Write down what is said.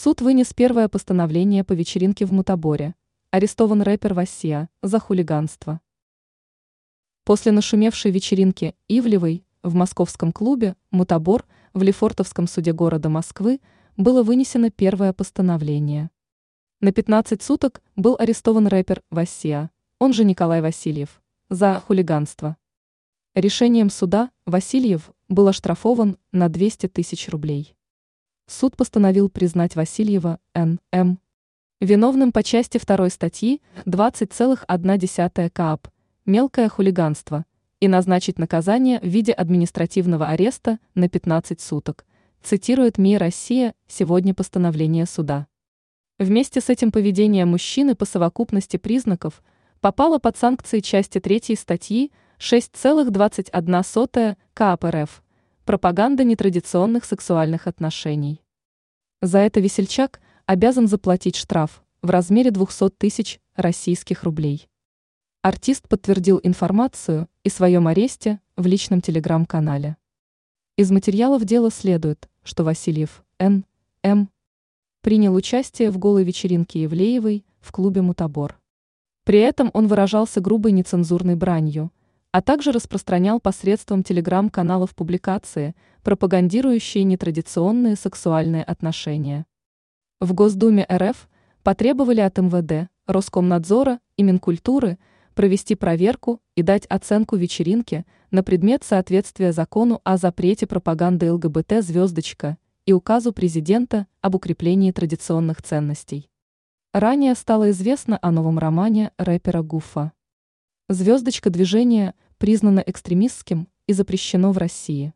Суд вынес первое постановление по вечеринке в Мутаборе. Арестован рэпер Васия за хулиганство. После нашумевшей вечеринки Ивлевой в московском клубе «Мутабор» в Лефортовском суде города Москвы было вынесено первое постановление. На 15 суток был арестован рэпер Васия, он же Николай Васильев, за хулиганство. Решением суда Васильев был оштрафован на 200 тысяч рублей. Суд постановил признать Васильева Н.М. виновным по части 2 статьи 20,1 КАП «Мелкое хулиганство» и назначить наказание в виде административного ареста на 15 суток, цитирует МИ «Россия» сегодня постановление суда. Вместе с этим поведение мужчины по совокупности признаков попало под санкции части 3 статьи 6,21 КАП РФ «Пропаганда нетрадиционных сексуальных отношений». За это весельчак обязан заплатить штраф в размере 200 тысяч российских рублей. Артист подтвердил информацию и своем аресте в личном телеграм-канале. Из материалов дела следует, что Васильев Н. М. принял участие в голой вечеринке Евлеевой в клубе «Мутабор». При этом он выражался грубой нецензурной бранью, а также распространял посредством телеграм-каналов публикации, пропагандирующие нетрадиционные сексуальные отношения. В Госдуме РФ потребовали от МВД, Роскомнадзора и Минкультуры – провести проверку и дать оценку вечеринке на предмет соответствия закону о запрете пропаганды ЛГБТ «Звездочка» и указу президента об укреплении традиционных ценностей. Ранее стало известно о новом романе рэпера Гуфа. «Звездочка» движения признано экстремистским и запрещено в России.